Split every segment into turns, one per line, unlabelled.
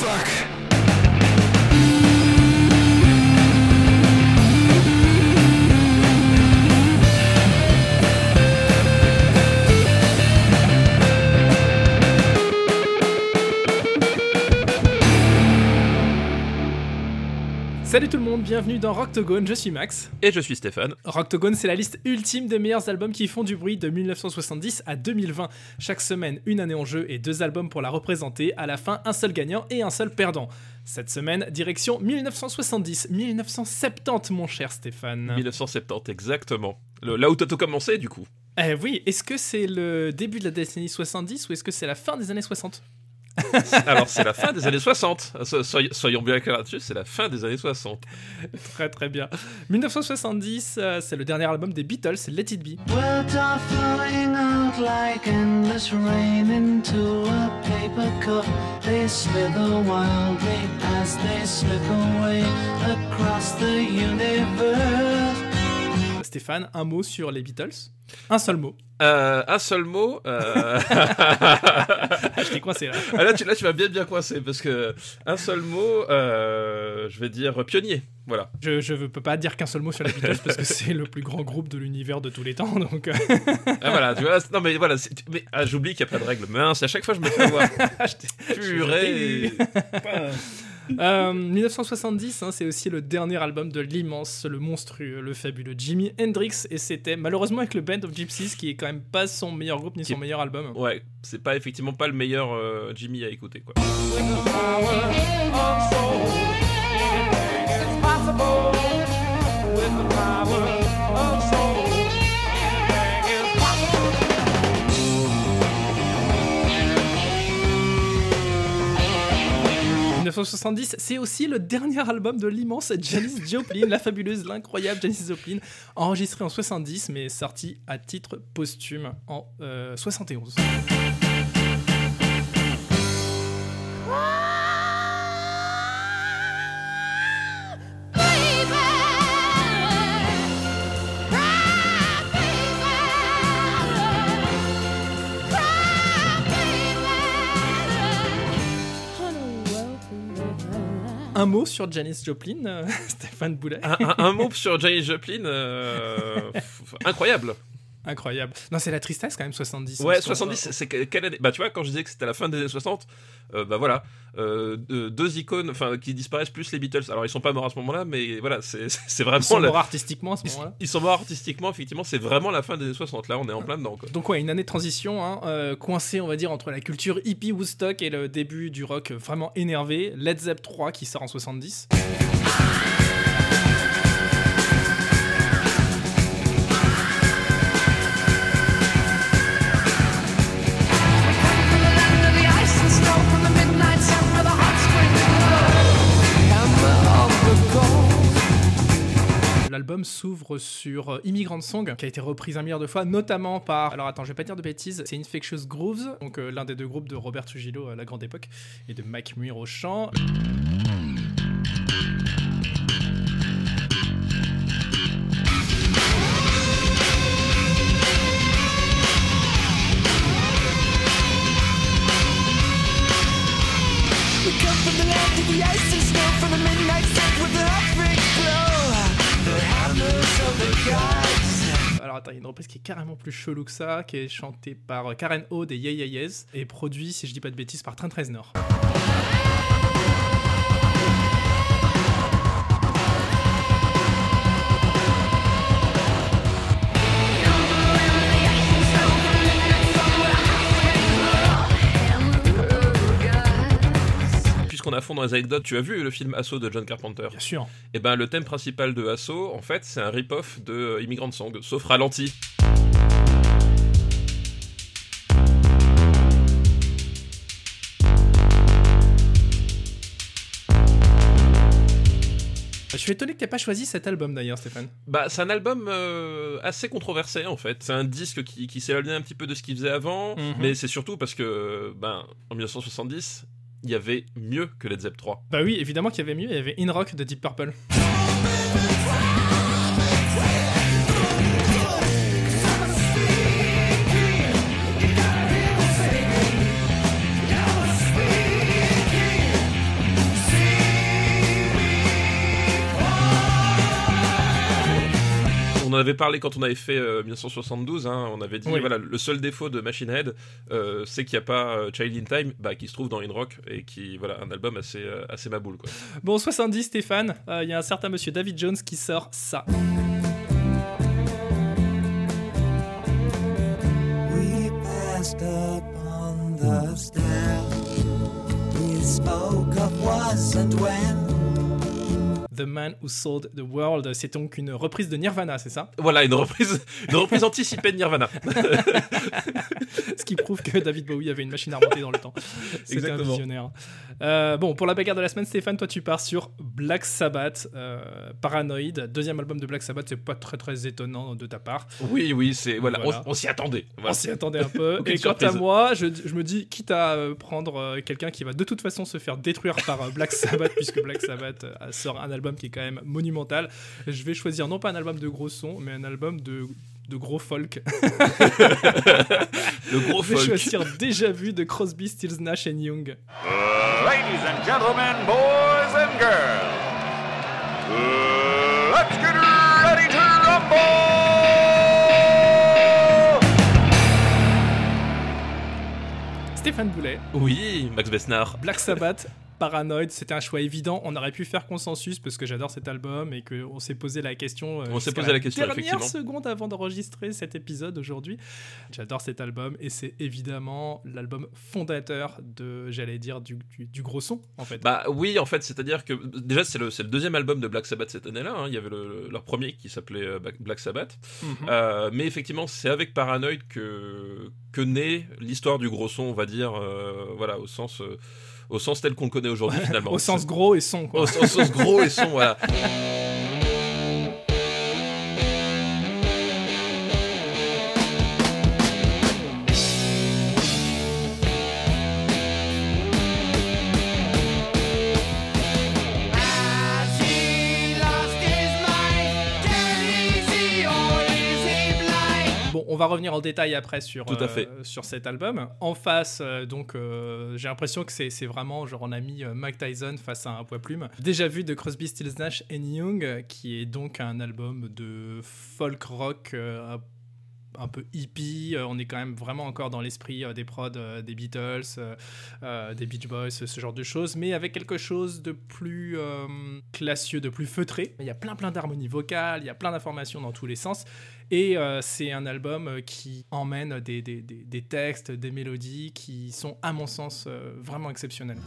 fuck. Monde, bienvenue dans Rocktogone, je suis Max.
Et je suis Stéphane.
Rocktogone, c'est la liste ultime des meilleurs albums qui font du bruit de 1970 à 2020. Chaque semaine, une année en jeu et deux albums pour la représenter. À la fin, un seul gagnant et un seul perdant. Cette semaine, direction 1970, 1970 mon cher Stéphane.
1970, exactement. Le- là où t'as tout commencé, du coup.
Eh oui, est-ce que c'est le début de la décennie 70 ou est-ce que c'est la fin des années 60
Alors, c'est la fin des années 60. So- soy- soyons bien clairs là-dessus, c'est la fin des années 60.
Très très bien. 1970, euh, c'est le dernier album des Beatles, Let It Be.
Words are flowing out like endless rain into a paper cup. They slither wildly as they slip away across the universe.
Stéphane, un mot sur les Beatles? Un seul mot.
Euh, un seul mot. euh,
Ah, je t'ai coincé là.
ah, là, tu, là, tu vas bien bien coincer parce que un seul mot, euh, je vais dire pionnier. Voilà.
Je, je peux pas dire qu'un seul mot sur les Beatles parce que c'est le plus grand groupe de l'univers de tous les temps. Donc,
Ah, voilà, tu vois. Non, mais voilà. Mais ah, j'oublie qu'il n'y a pas de règle. Mince, à chaque fois, je me fais avoir. Purée.
Euh, 1970, hein, c'est aussi le dernier album de l'immense, le monstrueux, le fabuleux Jimi Hendrix. Et c'était malheureusement avec le Band of Gypsies qui est quand même pas son meilleur groupe ni
Qui-
son meilleur album.
Ouais, c'est pas effectivement pas le meilleur euh, Jimmy à écouter quoi.
1970, c'est aussi le dernier album de l'immense Janis Joplin, la fabuleuse, l'incroyable Janis Joplin, enregistré en 70 mais sorti à titre posthume en euh, 71. Un mot sur Janis Joplin, euh, Stéphane Boulet.
Un, mot sur Janis Joplin, euh, incroyable.
Incroyable. Non, c'est la tristesse quand même, 70.
Ouais,
Parce qu'on-
70, c'est que- quelle année? Bah tu vois, quand je disais que c'était la fin des années 60, euh, bah voilà, euh, deux, icônes, enfin qui disparaissent plus les Beatles. Alors ils sont pas morts à ce moment-là, mais voilà, c'est c'est
Ils
vraiment
sont
la-
morts artistiquement à ce
ils,
moment-là.
ils sont morts artistiquement, effectivement, c'est vraiment la fin des années 60. Là, on est en plein dedans. Quoi.
Donc ouais, une année de transition, hein, euh, coincée on va dire entre la culture hippie Woodstock et le début du rock vraiment énervé. Led Zepp 3 qui sort en 70. L'album s'ouvre sur euh, Immigrant Song, qui a été reprise un milliard de fois, notamment par. Alors attends, je vais pas dire de bêtises, c'est Infectious Grooves, donc euh, l'un des deux groupes de Robert Trujillo à la grande époque, et de Mac Muir au chant. Il y a une reprise qui est carrément plus chelou que ça, qui est chantée par euh, Karen O des Yeah Yeah Yeahs, et produit, si je dis pas de bêtises, par Train 13
fond dans les anecdotes, tu as vu le film Assaut de John Carpenter
Bien sûr.
Et ben le thème principal de Assaut, en fait, c'est un rip-off de euh, Immigrant Song, sauf ralenti.
Je suis étonné que t'aies pas choisi cet album d'ailleurs, Stéphane.
Bah, c'est un album euh, assez controversé en fait. C'est un disque qui, qui s'éloignait un petit peu de ce qu'il faisait avant,
Mhm.
mais c'est surtout parce que, ben, en 1970, il y avait mieux que Led Zepp 3.
Bah oui, évidemment qu'il y avait mieux, il y avait In Rock de Deep Purple.
Avait parlé quand on avait fait euh, 1972. hein, on avait dit
Oui.
voilà le seul défaut de Machine Head, euh, c'est qu'il n'y a pas euh, Child in Time, bah, qui se trouve dans In Rock et qui voilà un album assez euh, assez maboule quoi.
Bon, 70, Stéphane, euh, il y a un certain monsieur David Jones qui sort ça.
We passed up on the stair. We spoke of was and when.
The Man Who Sold the World. C'est donc une reprise de Nirvana, c'est ça?
Voilà une reprise une reprise anticipée de Nirvana.
Ce qui prouve que David Bowie avait une machine à remonter dans le temps. C'était un visionnaire. Euh, bon, pour la bagarre de la semaine, Stéphane, toi tu pars sur Black Sabbath, euh, Paranoid, deuxième album de Black Sabbath. C'est pas très très étonnant de ta part.
Oui oui c'est voilà,
Voilà.
on, on s'y attendait. Voilà.
On s'y attendait un peu. Et quant à moi, je, je me dis, quitte à euh, prendre euh, quelqu'un qui va de toute façon se faire détruire par Black Sabbath, puisque Black Sabbath sort un album qui est quand même monumental, je vais choisir non pas un album de gros son, mais un album de, de gros folk.
Le gros
je vais
folk.
choisir Déjà Vu de Crosby, Stills, Nash and Young.
Ladies and gentlemen, boys and girls, let's get ready to rumble!
Stéphane Boulet,
Oui Max Besnard.
Black Sabbath. Paranoid, c'était un choix évident. On aurait pu faire consensus parce que j'adore cet album et qu'on s'est posé la question. euh,
On s'est posé la question,
Dernière
effectivement.
seconde avant d'enregistrer cet épisode aujourd'hui. J'adore cet album et c'est évidemment l'album fondateur de, j'allais dire, du, du- du gros son en fait.
Bah oui, en fait, c'est-à-dire que déjà c'est le, c'est le deuxième album de Black Sabbath cette année-là. hein. Il y avait le- leur premier qui s'appelait euh, Black- Sabbath.
Mhm.
Euh, mais effectivement, c'est avec Paranoid que, que naît l'histoire du gros son, on va dire, euh, voilà, au sens, euh, au sens tel qu'on le connaît aujourd'hui finalement.
Au sens gros et son quoi.
au, au sens gros et son, voilà.
va revenir en détail après sur,
Tout à
euh,
fait.
sur cet album. En face, euh, donc, euh, j'ai l'impression que c'est vraiment, genre, on a mis Mike Tyson face à un poids plume. Déjà vu de Crosby, Stills, Nash and Young, qui est donc un album de folk rock un peu hippie. Euh, on est quand même vraiment encore dans l'esprit euh, des prods euh, des Beatles, des Beach Boys, ce genre de choses, mais avec quelque chose de plus classieux, de plus feutré. Il y a plein plein d'harmonies vocales, il y a plein d'informations dans tous les sens. Et c'est un album qui emmène des, des- des- textes, des mélodies qui sont, à mon sens, vraiment exceptionnels.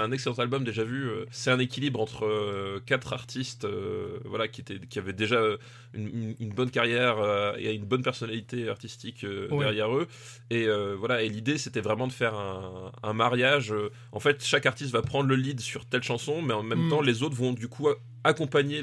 C'est un excellent album déjà vu. euh, C'est un équilibre entre euh, quatre artistes, euh, voilà, qui étaient, qui avaient déjà une, bonne carrière et une bonne personnalité artistique derrière eux. Et voilà, et l'idée c'était vraiment de faire un, un mariage. en fait, chaque artiste va prendre le lead sur telle chanson, mais en même
Mm.
temps, les autres vont du coup accompagner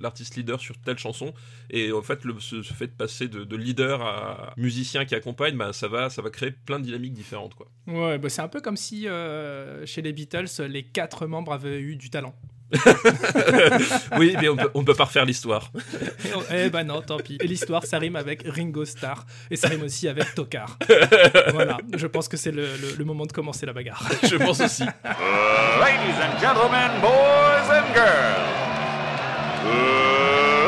l'artiste leader sur telle chanson. Et en fait, le, ce, fait de passer de, de leader à musicien qui accompagne, bah, ça va, ça va créer plein de dynamiques différentes, quoi.
Ouais, bah c'est un peu comme si euh, chez les Beatles, les quatre membres avaient eu du talent.
oui, mais on peut, on peut pas refaire l'histoire.
Eh ben non, tant pis. Et l'histoire, ça rime avec Ringo Starr et ça rime aussi avec Tokar. voilà, je pense que c'est le, le- le moment de commencer la bagarre.
Je pense aussi.
Ladies and gentlemen, boys and girls,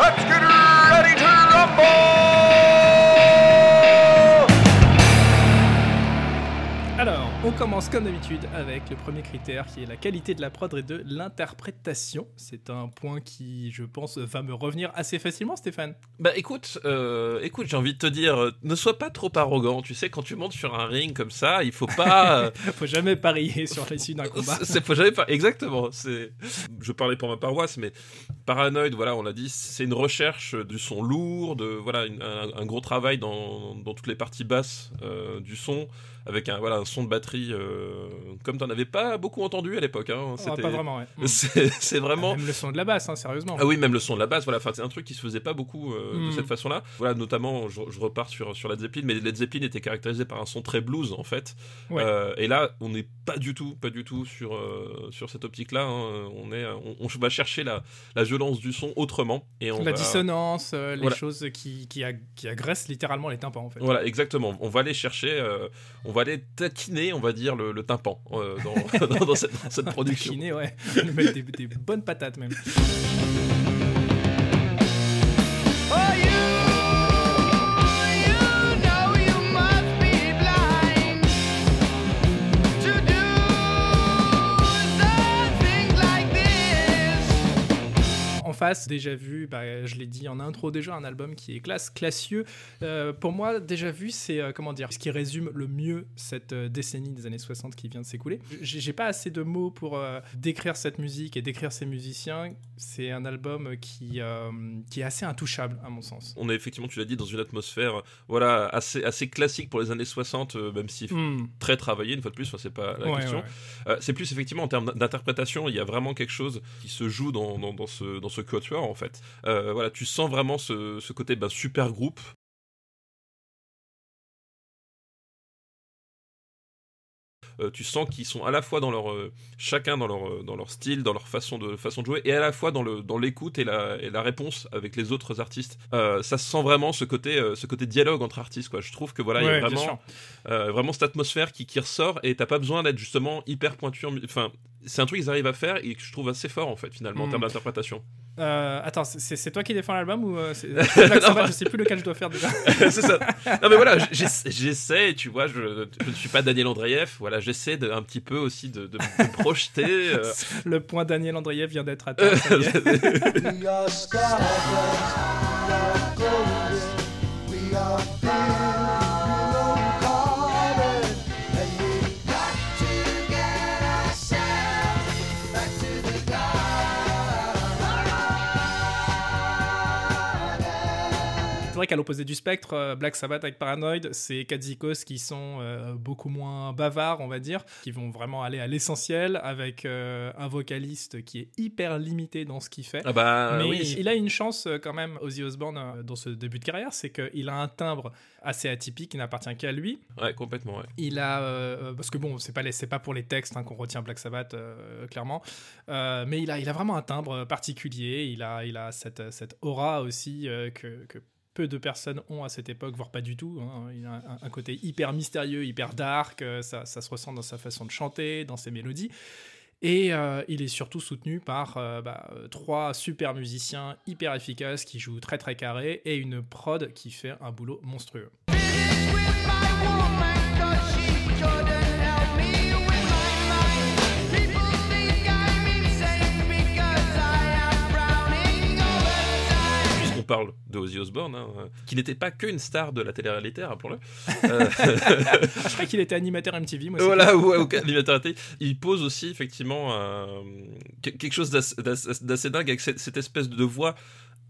let's get ready to rumble!
On commence comme d'habitude avec le premier critère qui est la qualité de la prod et de l'interprétation. C'est un point qui, je pense, va me revenir assez facilement, Stéphane.
Bah écoute, euh, écoute, j'ai envie de te dire, euh, ne sois pas trop arrogant. Tu sais, quand tu montes sur un ring comme ça, il faut pas. euh,
Faut jamais parier sur l'issue d'un combat.
c'est faut jamais pas. Exactement. C'est. Je parlais pour ma paroisse, mais Paranoid, voilà, on l'a dit, c'est une recherche du son lourd, de voilà, une- un, un gros travail dans, dans toutes les parties basses euh, du son, avec un voilà un son de batterie euh, comme t'en avais pas beaucoup entendu à l'époque. Hein.
Ah, pas vraiment, ouais. Mm.
C'est c'est vraiment.
Même le son de la basse, hein, sérieusement.
Ah oui, même le son de la basse, voilà, enfin, c'est un truc qui se faisait pas beaucoup euh, de
Mm.
cette façon-là. Voilà, notamment, je, je repars sur, sur Led Zeppelin, mais Led Zeppelin était caractérisé par un son très blues, en fait.
Ouais.
Euh, et là, on n'est pas du tout, pas du tout sur, euh, sur cette optique-là. hein. On, est, on, on va chercher la, la violence du son autrement. Et on
la
va-
dissonance, les
Voilà.
choses qui, qui, ag- qui agressent littéralement les tympans, en fait.
Voilà, exactement. On va aller chercher, on va aller taquiner, on va dire, le, le tympan euh, dans, dans, dans cette, dans cette production.
Taquiner, ouais. Mettre des, des bonnes patates, même. Face, déjà vu, bah, je l'ai dit en intro déjà, un album qui est classe, classieux. Euh, pour moi, déjà vu, c'est euh, comment dire, ce qui résume le mieux cette euh, décennie des années 60 qui vient de s'écouler. J'ai pas assez de mots pour décrire cette musique et décrire ces musiciens. C'est un album qui, qui est assez intouchable, à mon sens.
On est effectivement, tu l'as dit, dans une atmosphère voilà, assez, assez classique pour les années 60, euh, même si
Hmm.
très travaillé, une fois de plus, enfin, c'est pas la
Ouais,
question.
ouais.
C'est plus effectivement en termes d'interprétation, il y a vraiment quelque chose qui se joue dans, dans, dans ce, dans ce quatuor en fait. Euh, voilà, tu sens vraiment ce, ce côté ben, super groupe. Euh, tu sens qu'ils sont à la fois dans leur euh, chacun dans leur dans leur style, dans leur façon de façon de jouer, et à la fois dans le dans l'écoute et la et la réponse avec les autres artistes. Euh, ça se sent vraiment ce côté ce côté dialogue entre artistes quoi. Je trouve que voilà il y a vraiment vraiment cette atmosphère qui, qui ressort et t'as pas besoin d'être justement hyper pointu. Enfin, c'est un truc qu'ils arrivent à faire et que je trouve assez fort en fait finalement en
Mm.
termes d'interprétation.
Euh, attends, c'est c'est toi qui défends l'album ou euh, c'est c'est Black Sabbath Je sais plus lequel je dois faire déjà.
c'est ça. Non mais voilà, j'essa- j'essaie, tu vois, je, je ne suis pas Daniel Andreev, voilà, j'essaie de, un petit peu aussi de, de me projeter. euh.
Le point Daniel Andreev vient d'être atteint. Vrai qu'à l'opposé du spectre, euh, Black Sabbath avec Paranoid, c'est Katzikos qui sont euh, beaucoup moins bavards, on va dire, qui vont vraiment aller à l'essentiel, avec euh, un vocaliste qui est hyper limité dans ce qu'il fait.
Ah bah
Mais
oui.
il a une chance quand même, Ozzy Osbourne, dans ce début de carrière, c'est qu'il a un timbre assez atypique qui n'appartient qu'à lui.
Ouais, complètement, ouais.
Il a, euh, parce que bon, c'est pas les- pas pour les textes hein, qu'on retient Black Sabbath clairement, mais il a, il a vraiment un timbre particulier. Il a, il a cette, cette aura aussi que, que peu de personnes ont à cette époque, voire pas du tout. hein. Il a un, côté hyper mystérieux, hyper dark. euh, ça, ça se ressent dans sa façon de chanter, dans ses mélodies. Et euh, il est surtout soutenu par euh, bah, trois super musiciens hyper efficaces qui jouent très très carré et une prod qui fait un boulot monstrueux.
Puisqu'on parle de Ozzy Osbourne, hein, euh, qui n'était pas qu'une star de la télé-réalité, rappelons-le. Euh,
Je crois qu'il était animateur MTV, moi.
voilà, ouais, animateur télé. Il pose aussi effectivement euh, que- quelque chose d'assez- dingue avec cette, cette espèce de voix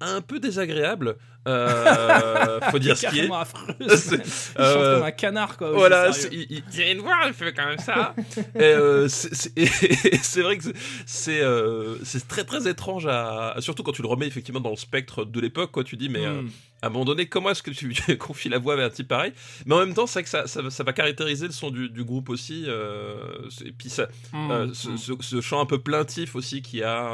un peu désagréable. Euh, faut dire ce qui est.
affreux. Il chante
euh,
comme un canard, quoi.
Voilà, il, il a une voix, il fait quand même ça. euh, c'est- vrai que c'est- c'est euh, très très étrange à surtout quand tu le remets effectivement dans le spectre de l'époque quoi. Tu dis mais
Hmm.
à un moment donné comment est-ce que tu, tu confies la voix à un type pareil Mais en même temps c'est vrai que ça, ça, ça va caractériser le son du, du groupe aussi. et puis ça,
Hmm.
ce, ce- ce chant un peu plaintif aussi qui a.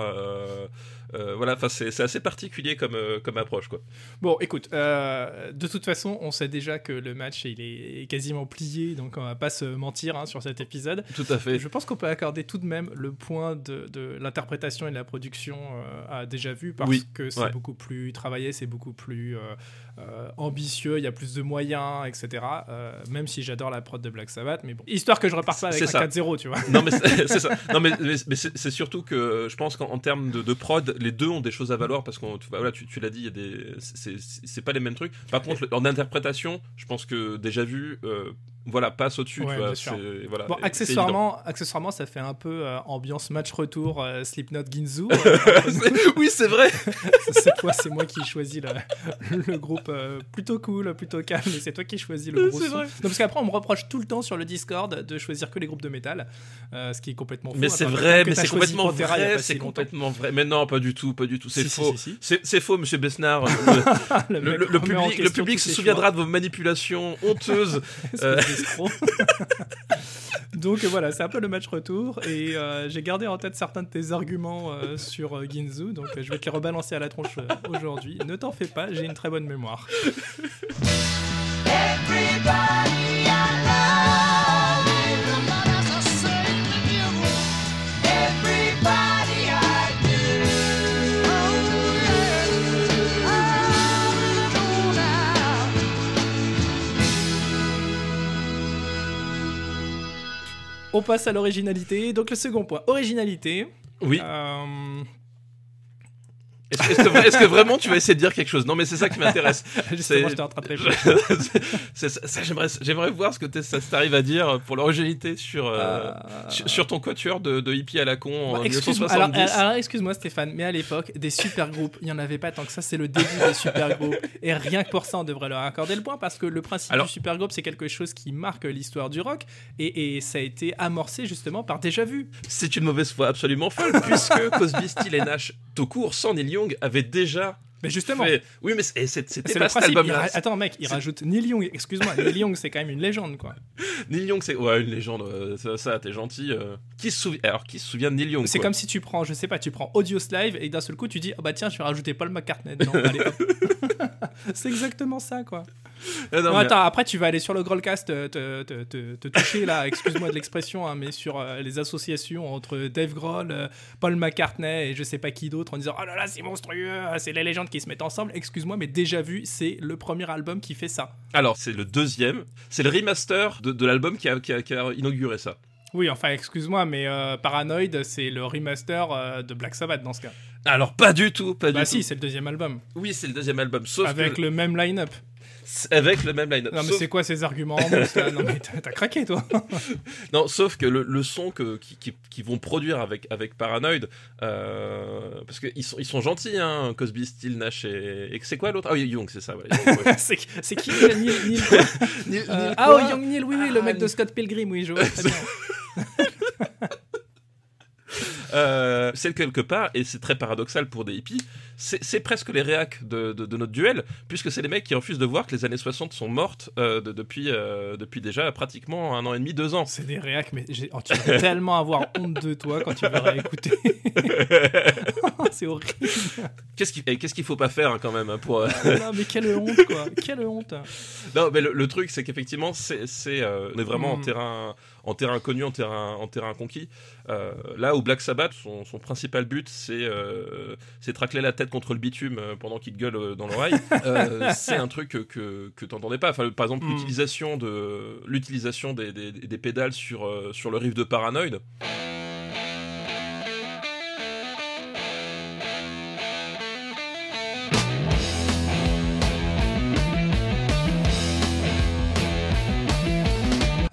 euh, voilà, enfin c'est assez particulier comme euh, comme approche quoi.
Bon, écoute, euh, de toute façon, on sait déjà que le match il est quasiment plié, donc on va pas se mentir hein, sur cet épisode.
Tout à fait.
Je pense qu'on peut accorder tout de même le point de, de l'interprétation et de la production euh, à déjà vu parce
Oui,
que c'est
ouais.
beaucoup plus travaillé, c'est beaucoup plus euh, ambitieux, il y a plus de moyens, etc. Euh, même si j'adore la prod de Black Sabbath, mais bon, histoire que je reparte pas avec un
ça.
4-0, tu vois.
Non mais c'est ça. Non mais, mais, c'est surtout que je pense qu'en en termes de, de prod, les deux ont des choses à valoir parce qu'on tu, voilà, tu, tu l'as dit, il y a des c'est- pas les mêmes trucs. Par contre, en interprétation, je pense que déjà vu, euh, voilà, passe au-dessus.
Ouais,
voilà,
Bon, accessoirement, accessoirement, ça fait un peu euh, ambiance match retour euh, Slipknot Ginzu. euh,
oui, c'est vrai.
Cette fois, c'est moi qui choisis le, le groupe plutôt cool, plutôt calme, et c'est toi qui choisis le gros son.
vrai.
Non, parce qu'après, on me reproche tout le temps sur le Discord de choisir que les groupes de métal, ce qui est complètement faux.
Mais c'est vrai, mais c'est complètement
Pantera
vrai,
si
c'est complètement vrai. Mais non, pas du tout, pas du tout, c'est
Si,
faux.
si.
C'est faux, monsieur Besnard.
Le,
public, le public se souviendra de vos manipulations honteuses. Euh.
Donc voilà, c'est un peu le match retour et euh, j'ai gardé en tête certains de tes arguments euh, sur euh, Ginzu, donc euh, je vais te les rebalancer à la tronche euh, aujourd'hui. Ne t'en fais pas, j'ai une très bonne mémoire.
Everybody
On passe à l'originalité. Donc le second point, originalité.
Oui.
Euh,
Est-ce que, vraiment tu vas essayer de dire quelque chose? Non, mais c'est ça qui m'intéresse.
justement, j'étais en train de
j'aimerais, j'aimerais voir ce que ça t'arrive à dire pour l'originalité sur, euh,
Euh,
sur, sur ton quatuor de, de hippie à la con en
Bah, excuse-moi, alors,
1970.
alors, excuse-moi Stéphane, mais à l'époque, des super groupes, il n'y en avait pas tant que ça, c'est le début des super groupes. Et rien que pour ça, on devrait leur accorder le point, parce que le principe
Alors-
du super groupe, c'est quelque chose qui marque l'histoire du rock, et, et ça a été amorcé justement par Déjà Vu.
C'est une mauvaise foi absolument folle, puisque Cosby, Steele et Nash, tout court, sans Neil Young, avaient déjà
Mais justement,
fait... Oui, mais c'était pas cet album-là.
ra- Attends, mec, il rajoute Neil Young, excuse-moi, Neil Young, c'est quand même une légende, quoi.
Neil Young, c'est ouais, une légende. euh, Ça, ça, t'es gentil. euh. Qui se souvient Alors, qui se souvient de Neil Young
C'est comme si tu prends, je sais pas, tu prends Audio Live et d'un seul coup tu dis, oh bah tiens, je vais rajouter Paul McCartney dedans. C'est exactement ça, quoi.
Non,
Non,
mais-
attends, après tu vas aller sur le Grolcast euh, te, te, te, te toucher là, excuse-moi de l'expression, hein, mais sur euh, les associations entre Dave Grohl, euh, Paul McCartney et je sais pas qui d'autre en disant oh là là c'est monstrueux, c'est les légendes qui se mettent ensemble. Excuse-moi, mais déjà vu, c'est le premier album qui fait ça.
Alors, c'est le deuxième. C'est le remaster de, de l'album qui a, qui, a, qui a inauguré ça.
Oui, enfin excuse-moi, mais euh, Paranoid c'est le remaster euh, de Black Sabbath dans ce cas.
Alors, pas du tout, pas
Bah
du
si,
tout.
c'est le deuxième album
Oui, c'est le deuxième album, sauf
avec
que
le même line-up.
Avec le même line-up.
Non mais
Sauf-
c'est quoi ces arguments Non mais t'as craqué toi.
Non, sauf que le, le son que, qui, vont produire avec, avec Paranoid, euh, parce qu'ils sont, ils sont gentils, hein, Cosby, Steele, Nash et, et c'est quoi l'autre? Ah oui, Young, c'est ça. Ouais. Ouais.
c'est qui déjà, Neil, Neil quoi
Neil-
Euh,
Neil
Ah oh Young Neil, oui oui, le
Ah,
mec de Scott Pilgrim, oui je vois très bien.
Euh, c'est quelque part, et c'est très paradoxal pour des hippies, c'est presque les réacs de, de- de notre duel, puisque c'est les mecs qui refusent de voir que les années 60 sont mortes euh, de- depuis, euh, depuis déjà pratiquement un an et demi, deux ans.
C'est des réacs, mais j'ai- oh, tu vas tellement avoir honte de toi quand tu vas réécouter. c'est horrible.
Qu'est-ce qu'il et qu'est-ce qu'il faut pas faire hein, quand même hein, pour. euh,
Non mais quelle honte quoi, quelle honte.
Non, mais le, le truc, c'est qu'effectivement, c'est, c'est, euh, on est vraiment en
Mm.
terrain, en terrain connu, en terrain, en terrain conquis. Euh, là où Black Sabbath, son, son principal but, c'est, euh, c'est de racler la tête contre le bitume euh, pendant qu'il te gueule dans l'oreille. Euh, c'est un truc que, que, que t'entendais pas. Enfin, par exemple,
Mm.
l'utilisation de, l'utilisation des, des, des pédales sur, sur le riff de Paranoid.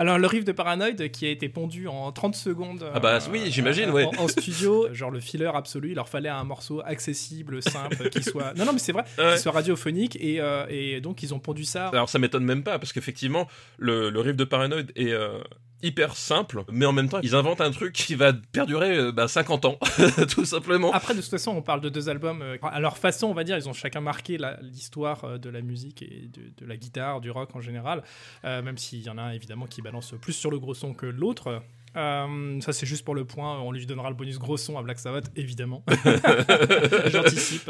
Alors le riff de Paranoid qui a été pondu en 30 secondes. euh,
Ah bah, oui, j'imagine, ouais.
En, en studio, genre le filler absolu, il leur fallait un morceau accessible, simple, qui soit. Non non mais c'est vrai,
Ouais.
qui soit radiophonique et, euh, et donc ils ont pondu ça.
Alors ça m'étonne même pas parce qu'effectivement le, le riff de Paranoid est euh, hyper simple, mais en même temps ils inventent un truc qui va perdurer euh, bah, 50 ans, tout simplement.
Après, de toute façon, on parle de deux albums. euh, à leur façon, on va dire, ils ont chacun marqué l'histoire euh, de la musique et de, de la guitare, du rock en général. Euh, même s'il y en a un, évidemment, qui balance plus sur le gros son que l'autre. Euh, ça, c'est juste pour le point. On lui donnera le bonus gros son à Black Sabbath, évidemment. J'anticipe.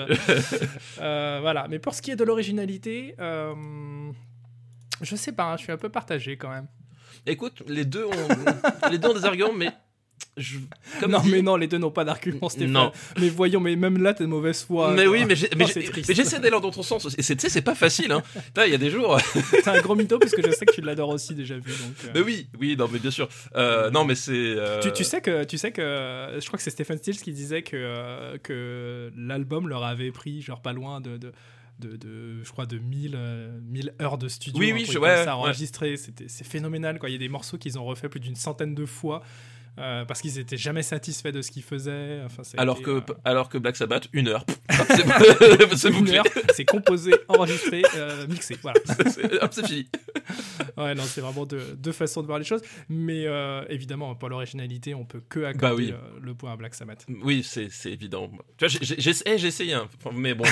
Euh, voilà. Mais pour ce qui est de l'originalité, euh, je sais pas, hein, je suis un peu partagé quand même.
Écoute, les deux ont, les deux ont des arguments, mais je, comme
non,
dit-
mais non, les deux n'ont pas d'argument, Stéphane.
Non.
Mais voyons, mais même là, t'es de mauvaise foi.
mais oui, mais
Oh,
mais j'essaie d'aller dans ton sens. Et c'est- tu sais, c'est pas facile. Hein. Il y a des jours.
T'es un gros mytho parce que je sais que tu l'adores aussi déjà vu. Donc, euh.
mais oui, oui, non, mais bien sûr. Euh, non, mais c'est. euh,
tu, tu sais que tu sais que je crois que c'est Stephen Stills qui disait que que l'album leur avait pris genre pas loin de, de de, de- je crois, de 1000, euh, 1000 heures de studio.
Oui, oui, je- ouais,
ça,
ouais.
enregistré. C'était, c'est phénoménal. Quoi. Il y a des morceaux qu'ils ont refait plus d'une centaine de fois euh, parce qu'ils étaient jamais satisfaits de ce qu'ils faisaient. Enfin,
Alors
été,
que,
euh,
alors que Black Sabbath, une heure. Pff, c'est
composé, enregistré, euh, mixé. Voilà.
C'est- fini.
Ouais, non, c'est vraiment deux, deux façons de voir les choses. Mais euh, évidemment, pour l'originalité, on peut que accorder
Bah oui.
euh, le point à Black Sabbath.
Oui, c'est évident. Tu vois, j'ai- essayé, hein. Mais bon.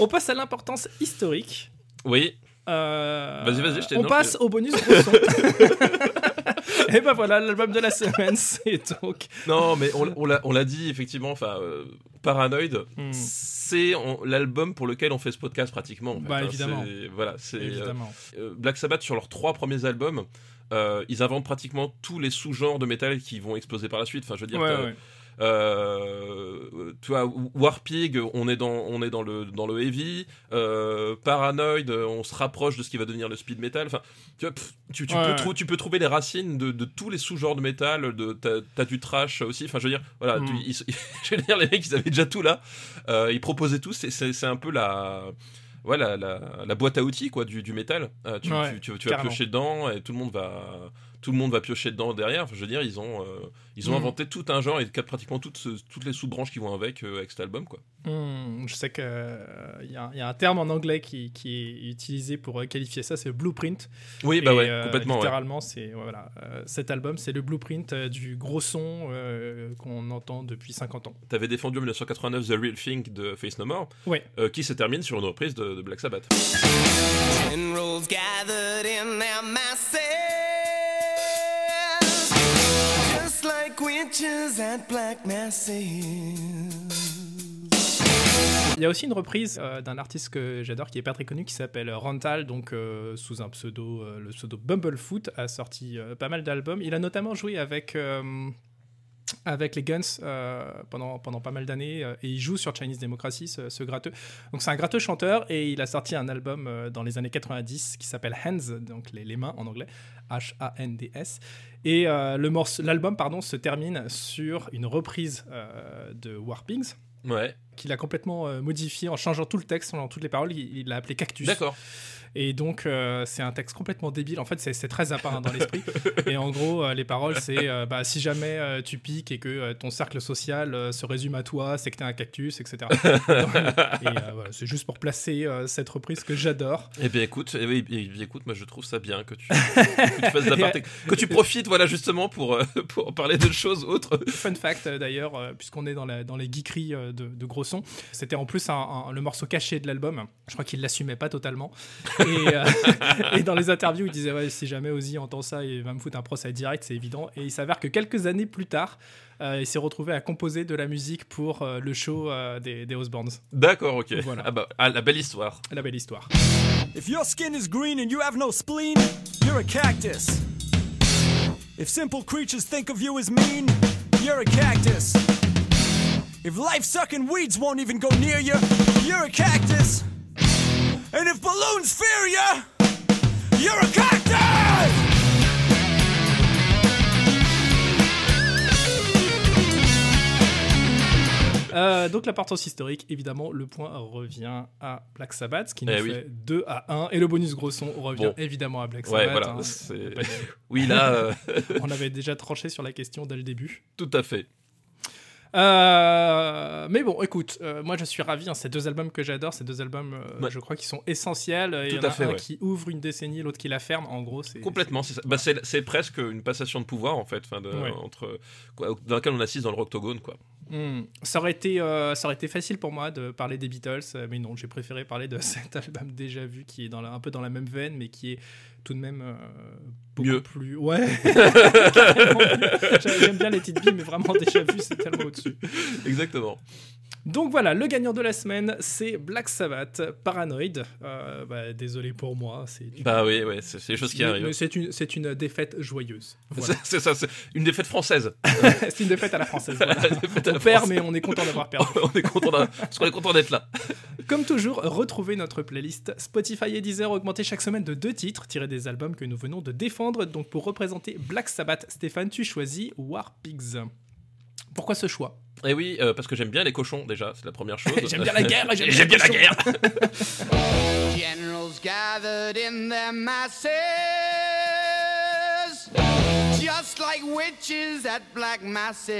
On passe à l'importance historique.
Oui,
Euh,
Vas-y, vas-y, je t'ai-
On passe au bonus son. Et ben voilà, l'album de la semaine, c'est donc.
non, mais on, l'a- dit effectivement. Enfin, euh, Paranoid,
Hmm.
c'est l'album pour lequel on fait ce podcast pratiquement. en fait,
Bah,
hein.
évidemment.
Voilà, c'est euh,
Évidemment.
Black Sabbath sur leurs trois premiers albums. ils inventent pratiquement tous les sous-genres de métal qui vont exploser par la suite. Enfin, je veux dire,
ouais.
Euh, tu vois, Warpig, on est dans, on est dans le, dans le heavy. Euh, Paranoid, on se rapproche de ce qui va devenir le speed metal. Enfin, tu vois, pff, tu, tu
Ouais,
peux
ouais.
trou- tu peux trouver les racines de, de tous les sous-genres de métal. De, t'as, t'as du trash aussi. Enfin, je veux dire, voilà,
Mm.
tu- ils- je veux dire, les mecs, ils avaient déjà tout là. Euh, ils proposaient tout. C'est, un peu la. Voilà, la, la boîte à outils quoi du, du métal. Euh, tu,
Ouais,
tu, vas piocher dedans et tout le monde va tout le monde va piocher dedans derrière. Enfin, je veux dire, ils ont euh, ils ont
Mm.
inventé tout un genre et pratiquement toutes, ce- toutes les sous-branches qui vont avec, euh, avec cet album. Quoi.
Hmm, je sais qu'il y, a un- y a un terme en anglais qui, qui est utilisé pour euh, qualifier ça, c'est le blueprint.
Oui, bah
Et,
ouais,
euh,
complètement. ouais.
Littéralement, c'est ouais, voilà, euh, cet album, c'est le blueprint euh, du gros son euh, qu'on entend depuis 50 ans.
T'avais défendu en 1989 The Real Thing de Face No More,
Ouais.
euh, qui se termine sur une reprise de, de Black Sabbath.
Gathered in their masses, black.
Il y a aussi une reprise euh, d'un artiste que j'adore qui est pas très connu qui s'appelle Rental, donc euh, sous un pseudo, euh, le pseudo Bumblefoot, a sorti pas mal d'albums. Il a notamment joué avec, avec les Guns euh, pendant, pendant pas mal d'années euh, et il joue sur Chinese Democracy, ce, ce gratteux. Donc c'est un gratteux chanteur et il a sorti un album euh, dans les années 90 qui s'appelle Hands, donc les, les mains en anglais, H-A-N-D-S. Et l'album pardon, se termine sur une reprise de Warpings
Ouais,
qu'il a complètement euh, modifié en changeant tout le texte, en toutes les paroles. Il l'a appelé Cactus.
d'accord.
Et donc, euh, c'est un texte complètement débile. En fait, c'est très à part hein, dans l'esprit. Et en gros, euh, les paroles, c'est euh, bah, si jamais tu piques et que ton cercle social se résume à toi, c'est que t'es un cactus, etc. et voilà, c'est juste pour placer cette reprise que j'adore.
Eh bien, écoute, eh oui, eh bien, écoute, moi je trouve ça bien que tu, que tu fasses de l'aparté, que tu profites, voilà, justement, pour, pour parler de choses autres.
Fun fact d'ailleurs, puisqu'on est dans, la- dans les geekeries de, de gros c'était en plus un- un- le morceau caché de l'album. Je crois qu'il l'assumait pas totalement. Et, euh, et dans les interviews, il disait ouais, si jamais Ozzy entend ça, il va me foutre un procès direct, c'est évident. Et il s'avère que quelques années plus tard, euh, il s'est retrouvé à composer de la musique pour euh, le show euh, des, des.
D'accord, ok.
Voilà.
Ah bah, ah, la belle histoire.
La belle histoire.
If your skin is green and you have no spleen, you're a cactus. If simple creatures think of you as mean, you're a cactus. If life sucking weeds won't even go near you, you're a cactus. And if balloons fear you, you're a cactus!
Euh, donc l'importance historique, évidemment, le point revient à Black Sabbath, ce qui nous
Eh oui.
fait 2 à 1. Et le bonus gros son revient
Bon.
évidemment à Black
Ouais,
Sabbath.
voilà.
hein.
Oui, là, euh,
On avait déjà tranché sur la question dès le début.
tout à fait.
Euh, mais bon, écoute, euh, moi je suis ravi. hein, ces deux albums que j'adore, ces deux albums, euh,
Ouais.
je crois qu'ils sont essentiels. Il y
Tout
en
à
a
fait,
un
ouais.
qui ouvre une décennie, l'autre qui la ferme. En gros, c'est
Complètement, c'est. Bah, presque une passation de pouvoir, en fait, enfin, de-
Ouais.
entre, dans laquelle on assiste dans le octogone, quoi.
Hmm. Ça, aurait été, euh, ça aurait été facile pour moi de parler des Beatles, euh, mais non, j'ai préféré parler de cet album déjà vu qui est dans la- un peu dans la même veine, mais qui est tout de même euh, beaucoup
Mieux.
plus. Ouais, J'aime bien les petites billes, mais vraiment déjà vu, c'est tellement au-dessus.
Exactement.
Donc voilà, le gagnant de la semaine, c'est Black Sabbath, Paranoid. Euh, bah, désolé pour moi, c'est une-
Bah oui, ouais, c'est des choses qui
mais-
arrivent.
c'est une, une défaite joyeuse. Voilà.
C'est ça, c'est une défaite française.
c'est une défaite à la française. voilà.
Défaite à la
On perd,
française.
mais on est content d'avoir perdu.
on est content d'un- parce qu'on est content d'être là.
Comme toujours, retrouvez notre playlist Spotify et Deezer augmentée chaque semaine de deux titres tirés des albums que nous venons de défendre. Donc pour représenter Black Sabbath, Stéphane, tu choisis War Pigs. Pourquoi ce choix?
Et oui, euh, parce que j'aime bien les cochons déjà, c'est la première chose.
J'aime bien la guerre, j'aime bien
j'aime bien la guerre.
Generals gathered in their masses, just like witches at black masses.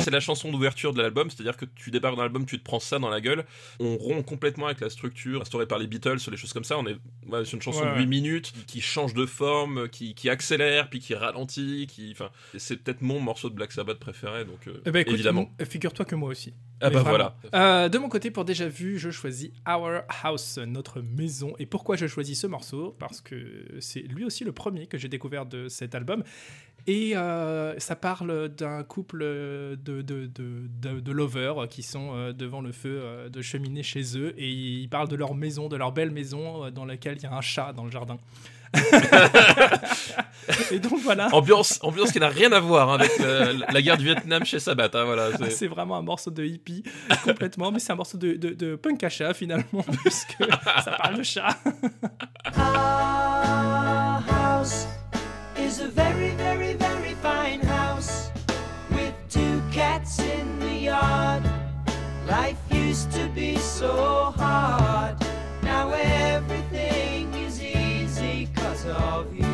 C'est la chanson d'ouverture de l'album, c'est-à-dire que tu débarques dans l'album, tu te prends ça dans la gueule. On rompt complètement avec la structure instaurée par les Beatles, les choses comme ça. On est ouais, c'est une chanson
Ouais,
de
ouais.
8 minutes qui change de forme, qui, qui accélère, puis qui ralentit. Qui, enfin, c'est peut-être mon morceau de Black Sabbath préféré, donc euh,
Eh ben, écoute,
évidemment.
figure-toi que moi aussi.
Ah
Mais
bah
vraiment.
voilà.
Euh, de mon côté, pour déjà vu, je choisis Our House, notre maison. Et pourquoi je choisis ce morceau? Parce que c'est lui aussi le premier que j'ai découvert de cet album. Et euh, ça parle d'un couple de, de, de, de, de lovers qui sont euh, devant le feu euh, de cheminée chez eux. Et ils parlent de leur maison, de leur belle maison euh, dans laquelle il y a un chat dans le jardin. et donc voilà.
Ambiance, ambiance qui n'a rien à voir avec euh, la guerre du Vietnam chez Sabbath. hein, voilà, c'est-
C'est vraiment un morceau de hippie complètement, mais c'est un morceau de, de, de punk à chat finalement, puisque ça parle de chat.
Our house so hard. Now everything is easy cause of you.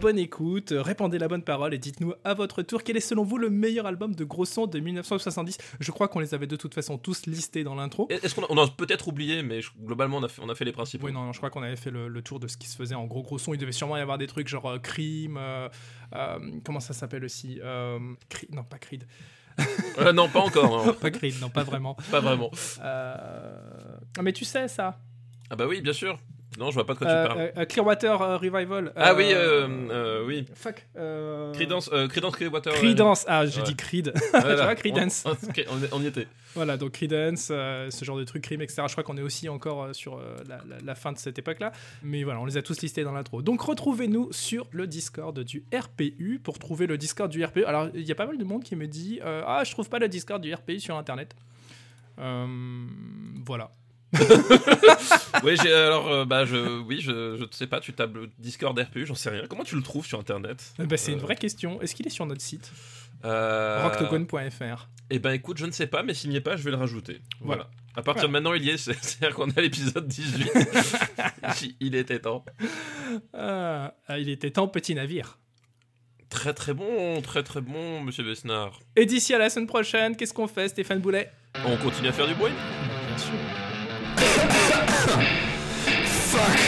Bonne écoute, répandez la bonne parole et dites-nous à votre tour quel est selon vous le meilleur album de gros son de 1970. Je crois qu'on les avait de toute façon tous listés dans l'intro.
Est-ce qu'on a, on a peut-être oublié, mais je- globalement on a fait, on a fait les principaux.
Oui, non, non, je crois qu'on avait fait le, le tour de ce qui se faisait en gros gros son. Il devait sûrement y avoir des trucs genre euh, Crime, euh, euh, comment ça s'appelle aussi euh, Creed- Non, pas Creed.
Euh, non, pas encore, hein,
Pas Creed, non, pas vraiment.
pas vraiment.
Euh, mais tu sais ça.
Ah bah oui, bien sûr. Non, je vois pas de quoi
Euh,
tu parles.
euh, euh, Clearwater euh, Revival.
ah
euh,
oui, euh, euh, oui.
Fuck. euh,
Credence, euh, Credence Clearwater. ouais.
Credence. Ah, j'ai
Ouais.
dit Creed.
Voilà.
tu vois, Creedence.
On, ok, on- on y était.
voilà, donc Credence, euh, ce genre de truc, crime, etc. Je crois qu'on est aussi encore euh, sur euh, la, la- la fin de cette époque-là. Mais voilà, on les a tous listés dans l'intro. Donc retrouvez-nous sur le Discord du RPU pour trouver le Discord du RPU. Alors, il y a pas mal de monde qui me dit euh, Ah, je trouve pas le Discord du RPU sur Internet. Euh, voilà.
Oui, alors euh, bah je oui, je je ne sais pas, tu tapes le Discord RPU, j'en sais rien. Comment tu le trouves sur internet
Euh, bah, c'est une
Euh,
vraie question. Est-ce qu'il est sur notre site
euh,
Rocktocon.fr
Eh ben écoute, je ne sais pas, mais s'il n'y est pas, je vais le rajouter. Voilà.
Voilà.
À partir de maintenant, il y est, c'est- c'est-à-dire qu'on a l'épisode 18. il était temps.
Ah, il était temps, petit navire.
Très très bon, très très bon, monsieur Besnard.
Et d'ici à la semaine prochaine, qu'est-ce qu'on fait, Stéphane Boulet?
On continue à faire du bruit?
Bien sûr. Euh,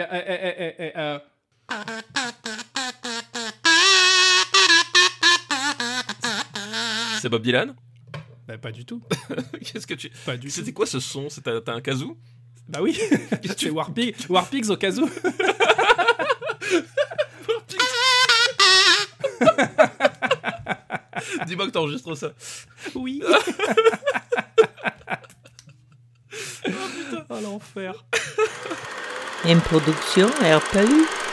euh,
C'est Bob Dylan?
Bah, pas du tout.
Qu'est-ce que tu.
Pas du tout.
C'était quoi ce son? T'as un kazoo?
Bah oui, c'est Warpig, Warpigs au où.
Dis-moi que t'enregistres ça.
Oui. oh l'enfer.
Une production RPU.